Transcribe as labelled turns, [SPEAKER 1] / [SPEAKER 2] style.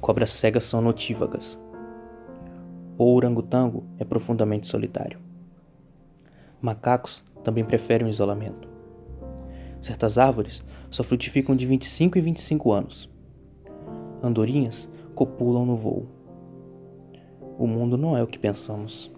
[SPEAKER 1] Cobras cegas são notívagas. O orangotango é profundamente solitário. Macacos também preferem o isolamento. Certas árvores só frutificam de 25 e 25 anos. Andorinhas copulam no voo. O mundo não é o que pensamos.